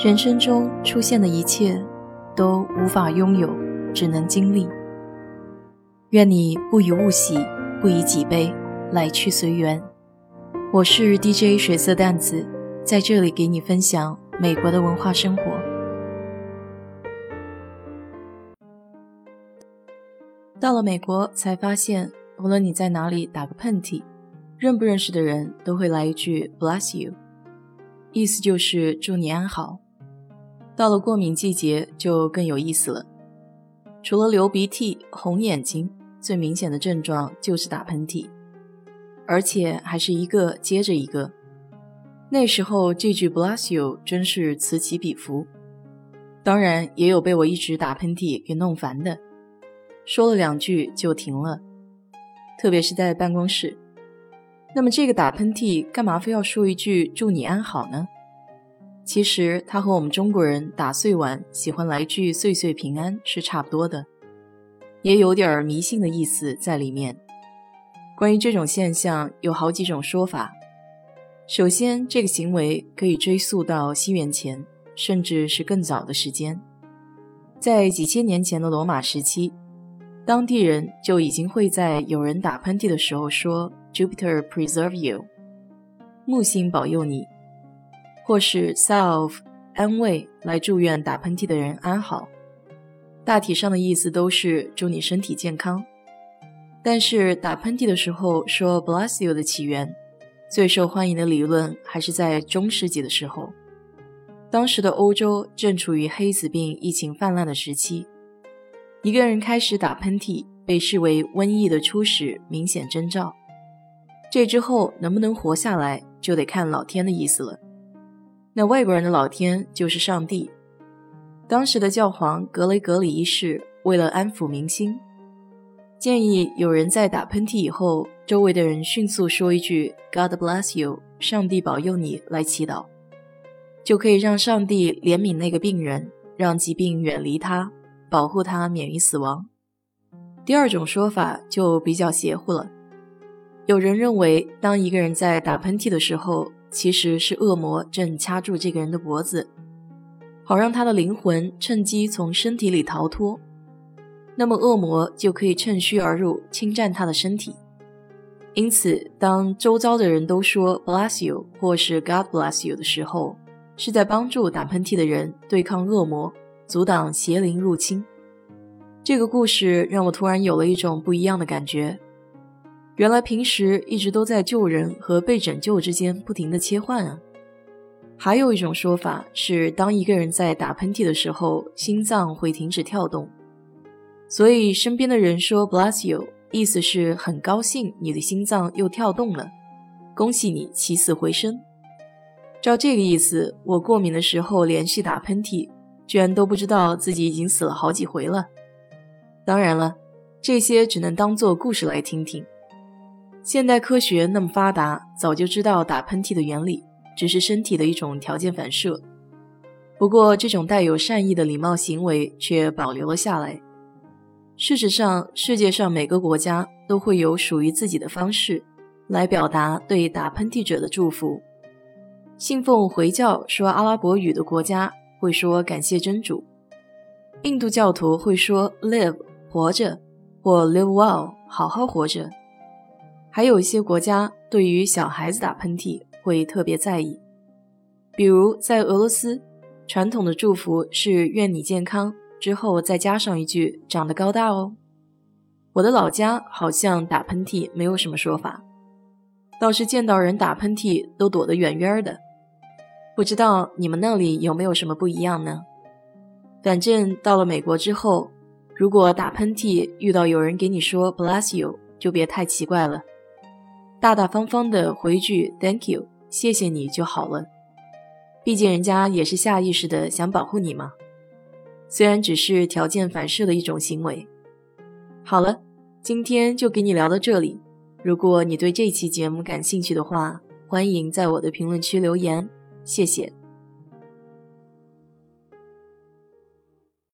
人生中出现的一切，都无法拥有，只能经历。愿你不以物喜，不以己悲，来去随缘。我是 DJ 水色淡子，在这里给你分享美国的文化生活。到了美国，才发现，无论你在哪里打个喷嚏，认不认识的人都会来一句 “bless you”，意思就是祝你安好。到了过敏季节就更有意思了，除了流鼻涕、红眼睛，最明显的症状就是打喷嚏，而且还是一个接着一个。那时候这句 “bless you” 真是此起彼伏，当然也有被我一直打喷嚏给弄烦的，说了两句就停了，特别是在办公室。那么这个打喷嚏干嘛非要说一句“祝你安好”呢？其实它和我们中国人打碎碗喜欢来句“岁岁平安”是差不多的，也有点迷信的意思在里面。关于这种现象，有好几种说法。首先，这个行为可以追溯到西元前，甚至是更早的时间。在几千年前的罗马时期，当地人就已经会在有人打喷嚏的时候说 “Jupiter preserve you”，木星保佑你。或是 self 安慰来祝愿打喷嚏的人安好，大体上的意思都是祝你身体健康。但是打喷嚏的时候说 bless you 的起源，最受欢迎的理论还是在中世纪的时候。当时的欧洲正处于黑死病疫情泛滥的时期，一个人开始打喷嚏被视为瘟疫的初始明显征兆。这之后能不能活下来，就得看老天的意思了。那外国人的老天就是上帝。当时的教皇格雷格里一世为了安抚民心，建议有人在打喷嚏以后，周围的人迅速说一句 “God bless you”，上帝保佑你，来祈祷，就可以让上帝怜悯那个病人，让疾病远离他，保护他免于死亡。第二种说法就比较邪乎了，有人认为，当一个人在打喷嚏的时候，其实是恶魔正掐住这个人的脖子，好让他的灵魂趁机从身体里逃脱。那么恶魔就可以趁虚而入，侵占他的身体。因此，当周遭的人都说 “bless you” 或是 “God bless you” 的时候，是在帮助打喷嚏的人对抗恶魔，阻挡邪灵入侵。这个故事让我突然有了一种不一样的感觉。原来平时一直都在救人和被拯救之间不停的切换啊！还有一种说法是，当一个人在打喷嚏的时候，心脏会停止跳动，所以身边的人说 “bless you”，意思是很高兴你的心脏又跳动了，恭喜你起死回生。照这个意思，我过敏的时候连续打喷嚏，居然都不知道自己已经死了好几回了。当然了，这些只能当做故事来听听。现代科学那么发达，早就知道打喷嚏的原理，只是身体的一种条件反射。不过，这种带有善意的礼貌行为却保留了下来。事实上，世界上每个国家都会有属于自己的方式来表达对打喷嚏者的祝福。信奉回教说阿拉伯语的国家会说感谢真主；印度教徒会说 “live” 活着，或 “live well” 好好活着。还有一些国家对于小孩子打喷嚏会特别在意，比如在俄罗斯，传统的祝福是“愿你健康”，之后再加上一句“长得高大哦”。我的老家好像打喷嚏没有什么说法，倒是见到人打喷嚏都躲得远远的。不知道你们那里有没有什么不一样呢？反正到了美国之后，如果打喷嚏遇到有人给你说 “bless you”，就别太奇怪了。大大方方的回一句 “Thank you”，谢谢你就好了。毕竟人家也是下意识的想保护你嘛。虽然只是条件反射的一种行为。好了，今天就给你聊到这里。如果你对这期节目感兴趣的话，欢迎在我的评论区留言。谢谢。